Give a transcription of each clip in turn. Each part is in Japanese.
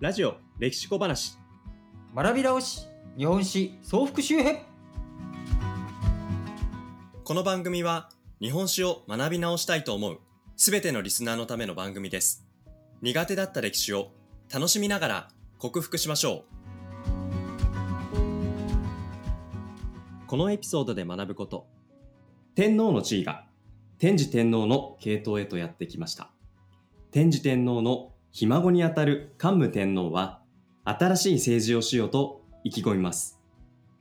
ラジオ歴史小話。学び直し日本史総復習編。この番組は日本史を学び直したいと思うすべてのリスナーのための番組です。苦手だった歴史を楽しみながら克服しましょう。このエピソードで学ぶこと。天皇の地位が天智天皇の系統へとやってきました。天智天皇のひ孫にあたる桓武天皇は新しい政治をしようと意気込みます。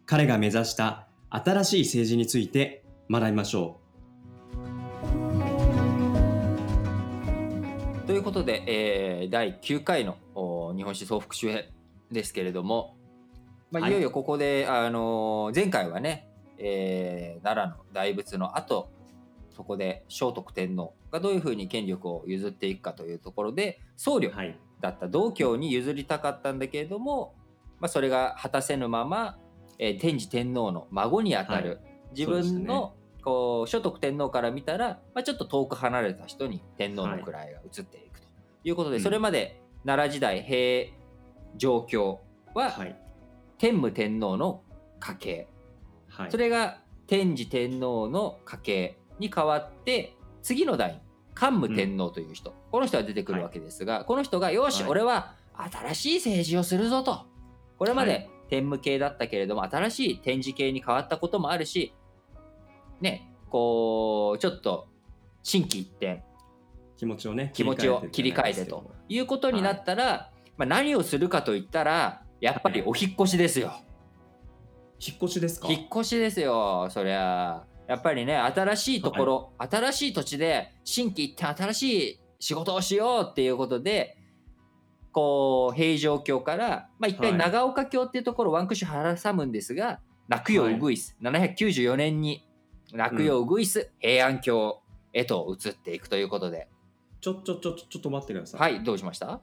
彼が目指した新しい政治について学びましょということで、えー第9回のお日本史総復習編ですけれども、まあ、はい。いよいよここで、あのー前回はね、えー奈良の大仏の後そこで聖徳天皇がどういうふうに権力を譲っていくかというところで僧侶だった道教に譲りたかったんだけれども、まあ、それが果たせぬまま、えー天智天皇の孫にあたる、自そうでしたね。分のこう聖徳天皇から見たら、まあ、ちょっと遠く離れた人に天皇の位が移っていくということで、うん。それまで奈良時代平上京ははい。天武天皇の家系、はい。それが天智天皇の家系に変わって次の代桓武天皇という人、この人が出てくるわけですが、この人がよし、はい。俺は新しい政治をするぞと。これまはで天武系だったけれども新しい天智系に変わったこともあるしねこうちょっと心機一転気持ちをね気持ちを切り替えてということになったら、まあ、何をするかといったらやっぱりお引っ越しですよ。引っ越しですか？引っ越しですよそりゃやっぱりね新しいところ、新しい土地で新規一転新しい仕事をしようっていうことでこう平城京から、まあ、一回はい。長岡京っていうところをワンクッション挟むんですが落葉ウグイス、794年に落葉ウグイス、平安京へと移っていくということで。ちょちょちょちょっと待ってください。はいどうしました？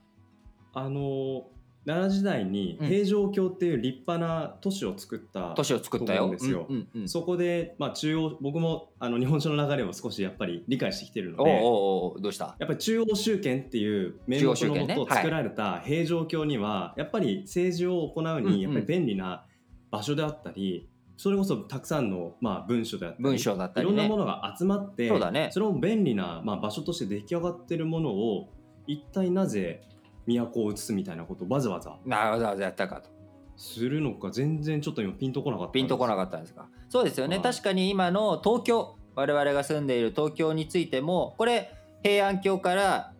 あのー奈良時代にうん。平城京っていう立派な都市を作った、都市を作ったよ。うんですよ。うんうんうん。そこで、まあ、中央僕もあの日本書の流れを少しやっぱり理解してきてるのでおうおうどうした？やっぱり中央集権っていう名目のもと作られた平城京にはやっぱり政治を行うにやっぱり便利な場所であったりそれこそたくさんのまあ文書であったり文章だったいろんなりねものが集まってそうだね。れも便利な、まあ、場所として出来上がっているものを一体なぜ都を移すみたいなことをわざわざなわざわざやったかと。するのか全然ちょっと今ピンとこなかったピンとこなかっったんですか。そうですよね、はい。確かに今の東京我々が住んでいる東京についてもこれ平安京から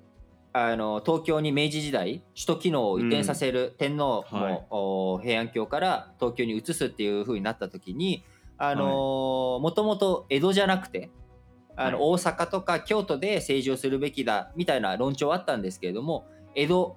あの東京に明治時代首都機能を移転させる天皇も、はい。お平安京から東京に移すっていう風になった時にあのもともと江戸じゃなくてあの、はい。大阪とか京都で政治をするべきだみたいな論調あったんですけれども江戸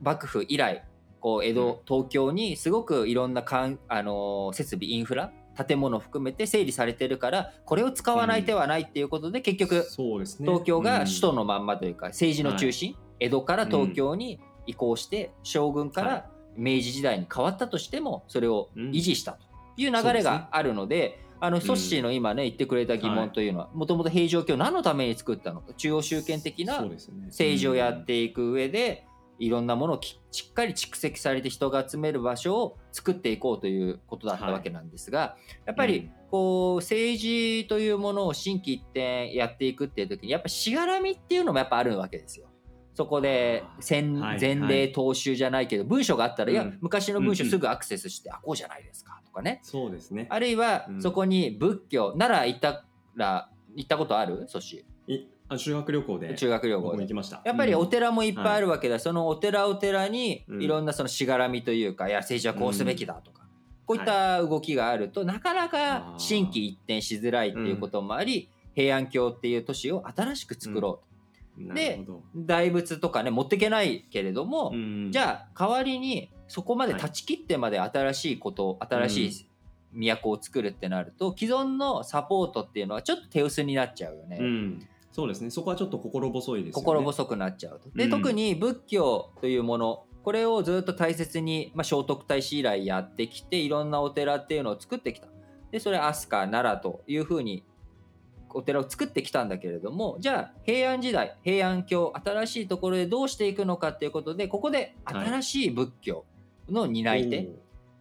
幕府以来こう江戸、東京にすごくいろんなかん、あのー設備インフラ建物含めて整理されてるからこれを使わない手はないっていうことで、結局そうですね。東京が首都の、のまんまというか政治の中心、江戸から東京に移行して将軍かはら明治時代に変わったとしてもそれをうん。維持したという流れがあるので。あのソッシーの今ね言ってくれた疑問というのはもともと平城京何のために作ったのか中央集権的な政治をやっていく上で、いろんなものをきしっかり蓄積されて人が集める場所を作っていこうということだったわけなんですが、やっぱりうん。こう政治というものを心機一転やっていくっていう時にやっぱしがらみっていうのもやっぱあるわけですよ。そこで先はい前例踏襲じゃないけど文章があったら、いやうん昔の文章うんうん。すぐアクセスして、あこうじゃないですかとかね。そうですね。あるいはうん。そこに仏教、奈良行ったら行ったことある？そしいあ修学旅行で。中学旅僕行行きました。やっぱりおうん。寺もいっぱいあるわけだ、そのお寺お寺にうん。いろんなそのしがらみというか、いや政治はこうすべきだとか、こういった動きがあると、なかなか心機一転しづらいっていうこともあり、平安京っていう都市を新しく作ろうと、なるほど。大仏とかね持っていけないけれども、うんじゃあ代わりにそこまで断ち切ってまで新しいこと、新しい都を作るってなると既存のサポートっていうのはちょっと手薄になっちゃうよね。うん。そうですね。そこはちょっと心細いですよね。心細くなっちゃうと。で、うん。特に仏教というものこれをずっと大切に、まあ、聖徳太子以来やってきていろんなお寺っていうのを作ってきた。でそれ飛鳥奈良というふうにお寺を作ってきたんだけれどもじゃあ平安時代平安京新しいところでどうしていくのかっていうことでここで新しい仏教の担い手、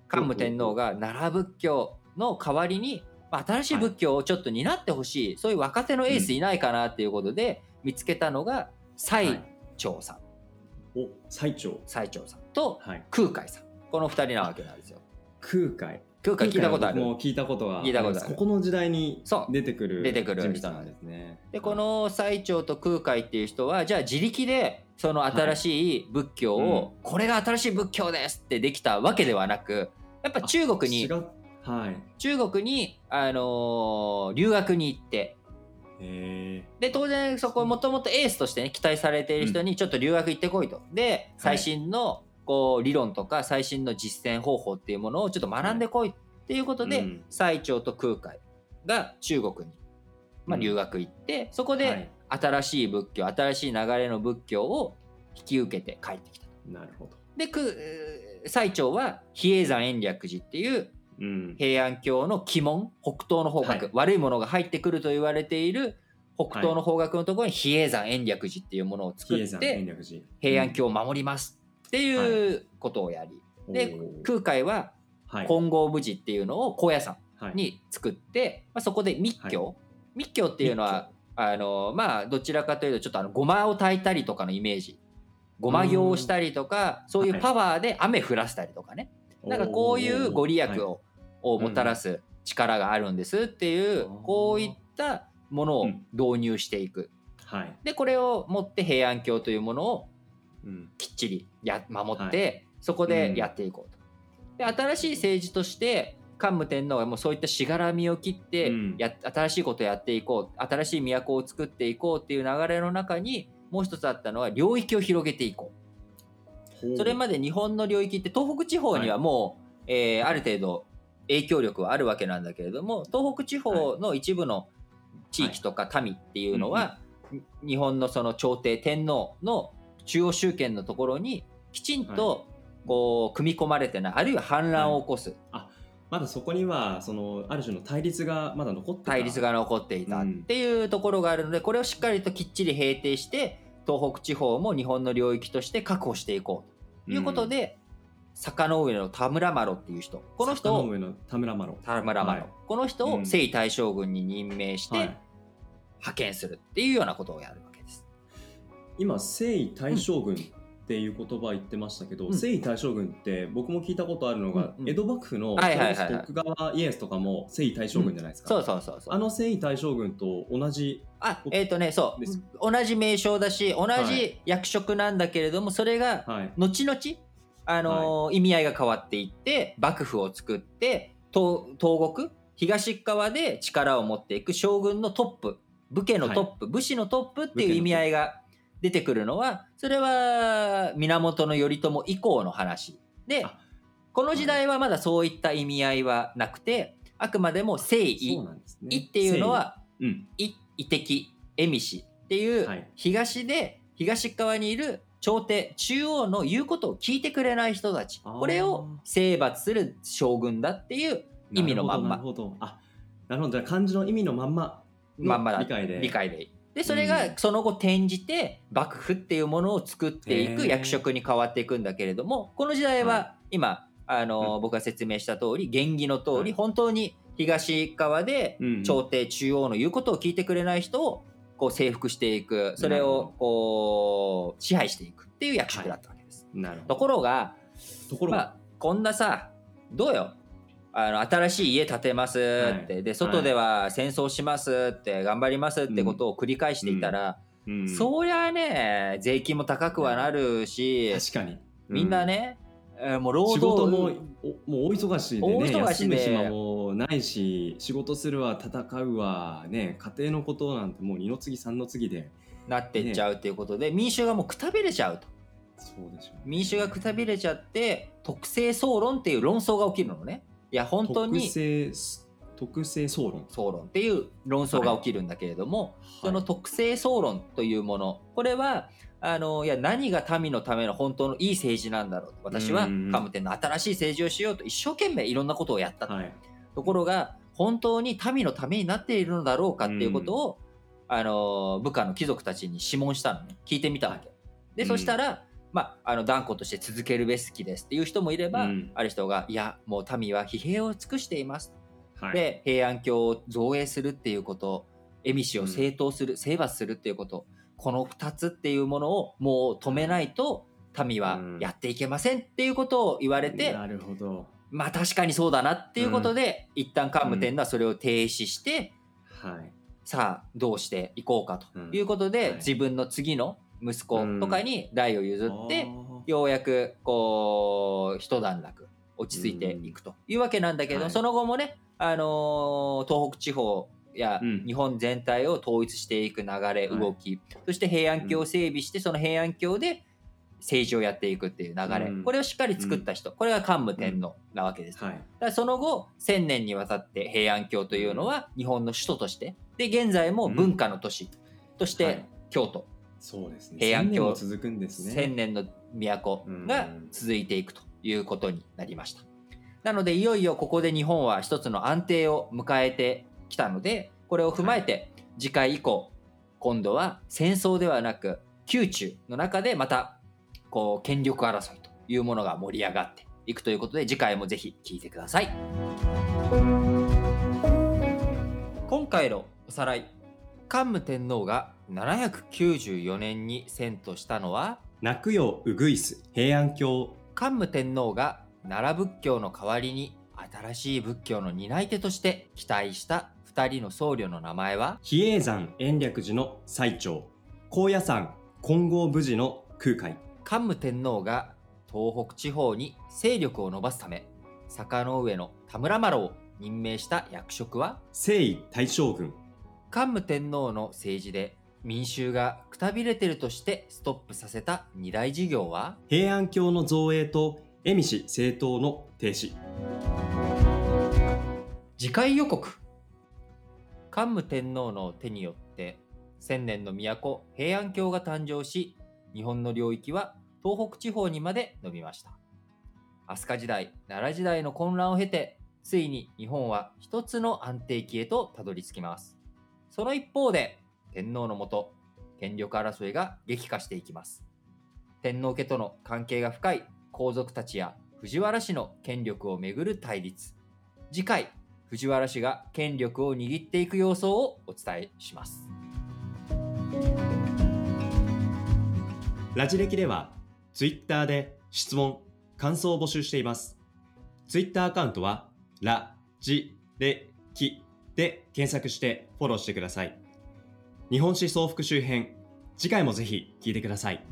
桓武天皇が奈良仏教の代わりにまあ新しい仏教をちょっと担ってほしい、そういう若手のエースいないかなっていうことで見つけたのが最澄さん、お最長最澄さんとはい。空海さん。この二人なわけなんですよ。空海空海聞いたことある。もう聞いたことが聞いたことある。ここの時代にそう出てくる出てくる人物なんですね。でこの最澄と空海っていう人はじゃあ自力でその新しい仏教を、これが新しい仏教ですってできたわけではなくやっぱ中国にはい。中国に、あのー留学に行ってへで当然そこもともとエースとしてね期待されている人にちょっと留学行ってこいと。で最新のこう理論とか最新の実践方法っていうものをちょっと学んでこいっていうことで、うん。最澄と空海が中国に、まあ、うん留学行って、そこえで新しい仏教新しい流れの仏教を引き受けて帰ってきた。なるほど。で最澄は比叡山延暦寺っていううん。平安京の鬼門北東の方角、はい。悪いものが入ってくると言われている北東の方角のところに比叡山延暦寺っていうものを作っ比叡山延て暦寺。平安京を守りますっていうことをやり、で空海ははい。金剛無寺っていうのを高野山はい。に作って、まあ、そこで密教、密教っていうのはあのまあどちらかというとちょっとあのごまを炊いたりとかのイメージ。ごま行をしたりとかそういうパワーで雨降らせたりとかね、なんかこういうご利益を,、をもたらす力があるんですっていう、うん。こういったものをうん。導入していく。はい。でこれを持って平安京というものをうんきっちりや守って、はそこでやっていこうと。で新しい政治として桓武天皇がもうそういったしがらみを切ってうん。や、新しいことをやっていこう新しい都を作っていこうっていう流れの中にもう一つあったのは領域を広げていこう。それまで日本の領域って東北地方にはもう、えーある程度影響力はあるわけなんだけれども東北地方の一部の地域とか民っていうのは、日本のその朝廷天皇の中央集権のところにきちんとこう組み込まれてないあるいは反乱を起こす。まだそこにはそのある種の対立がまだ残ってた。対立が残っていたっていうところがあるのでこれをしっかりときっちり平定して東北地方も日本の領域として確保していこうと。いうことで、坂の上の田村麻呂っていう人。この人を坂の上の田村麻呂。田村麻呂、はい。この人をうん。征夷大将軍に任命してはい。派遣するっていうようなことをやる。今征夷大将軍っていう言葉言ってましたけど、うん。征夷大将軍って僕も聞いたことあるのが、うんうん。江戸幕府のはいはいはいはいそれこそ徳川家康とかも征夷大将軍じゃないですか、そうそうそうそう。あの征夷大将軍と同じあえっ、とねそう。です。同じ名称だし同はじ役職なんだけれどもそれがはい。後々、あのー意味合いが変わっていって幕府を作って東東国東側で力を持っていく将軍のトップ武家のトップ、武士のトップっていう意味合いが出てくるのはそれは源頼朝以降の話。であ。この時代はまだそういった意味合いはなくてあくまでも征夷ね。夷っていうのは征夷うん。い遺敵蝦夷っていうはい。東で東側にいる朝廷中央の言うことを聞いてくれない人たち。これを征伐する将軍だっていう意味のまんま。なるほど。あなるほど。じゃあ漢字の意味のまんまのまんまだ。理解で。理解ででそれがうん。その後転じて幕府っていうものを作っていく役職に変わっていくんだけれどもこの時代はは今あのうん。僕が説明した通り原義の通りはい。本当に東側でうん朝廷中央の言うことを聞いてくれない人をこう征服していく。それをこう支配していくっていう役職だったわけです。となるほど。ころが、ところが、まあ、こんなさどうよ？あの新しい家建てますって、で外では戦争しますって頑張りますってことを繰り返していたら、うん。そりゃね税金も高くはなるし、確かに、みんなね、えーもう労仕働事もおもう大忙しでね大忙しで。暇もないし仕事するわ戦うわね家庭のことなんてもう二の次三の次で。なってっちゃうっていうことで、民衆がもうくたびれちゃうと。そうでしょうね。民衆がくたびれちゃって特性総論っていう論争が起きるのね。いや本当に特性特性総論。総論っていう論争が起きるんだけれども、その特性総論というものこれはあのいや何が民のための本当のいい政治なんだろう私はうんうん桓武天の新しい政治をしようと一生懸命いろんなことをやったと、はい。ところが本当に民のためになっているのだろうかっていうことを、あの部下の貴族たちに諮問したのね。聞いてみたわけ。で、うんそしたら、まあ、あの断固として続けるべきですっていう人もいれば、うん。ある人がいやもう民は疲弊を尽くしています、はい、で平安京を造営するっていうこと蝦夷を正当する、征伐するっていうことこの2つっていうものをもう止めないと民はやっていけませんっていうことを言われて、なるほど。まあ確かにそうだなっていうことで、一旦桓武天皇はそれを停止して、はい。さあどうしていこうかということで、はい。自分の次の息子とかに代を譲って、あようやくこう一段落落ち着いていくというわけなんだけど、はい。その後もね、あのー東北地方やうん。日本全体を統一していく流れ、はい。動きそして平安京を整備して、その平安京で政治をやっていくっていう流れ、うん。これをしっかり作った人、これが桓武天皇なわけです。だからその後1000年にわたって平安京というのは日本の首都として。で現在も文化の都市としはい。て京都、そうですね。平安京続くんですね。千年の都が続いていくということになりました。なのでいよいよここで日本は一つの安定を迎えてきたのでこれを踏まえて次回以降今度は戦争ではなく宮中の中でまたこう権力争いというものが盛り上がっていくということで次回もぜひ聞いてください。今回のおさらい桓武天皇が794年に遷都したのは？泣くようぐいす平安京。桓武天皇が奈良仏教の代わりに新しい仏教の担い手として期待した2人の僧侶の名前は？比叡山延暦寺の最長高野山金剛武寺の空海。桓武天皇が東北地方に勢力を伸ばすため坂の上の田村麻呂を任命した役職は？征夷大将軍桓武天皇の政治で民衆がくたびれてるとしてストップさせた二大事業は？平安京の造営と蝦夷政党の停止。次回予告。桓武天皇の手によって千年の都平安京が誕生し日本の領域は東北地方にまで伸びました。飛鳥時代奈良時代の混乱を経てついに日本は一つの安定期へとたどり着きますその一方で天皇のもと権力争いが激化していきます。天皇家との関係が深い皇族たちや藤原氏の権力をめぐる対立。次回藤原氏が権力を握っていく様相をお伝えします。ラジ歴ではツイッターで質問感想を募集しています。ツイッターアカウントはラジレキ。で検索してフォローしてください。日本史総復習編次回もぜひ聞いてください。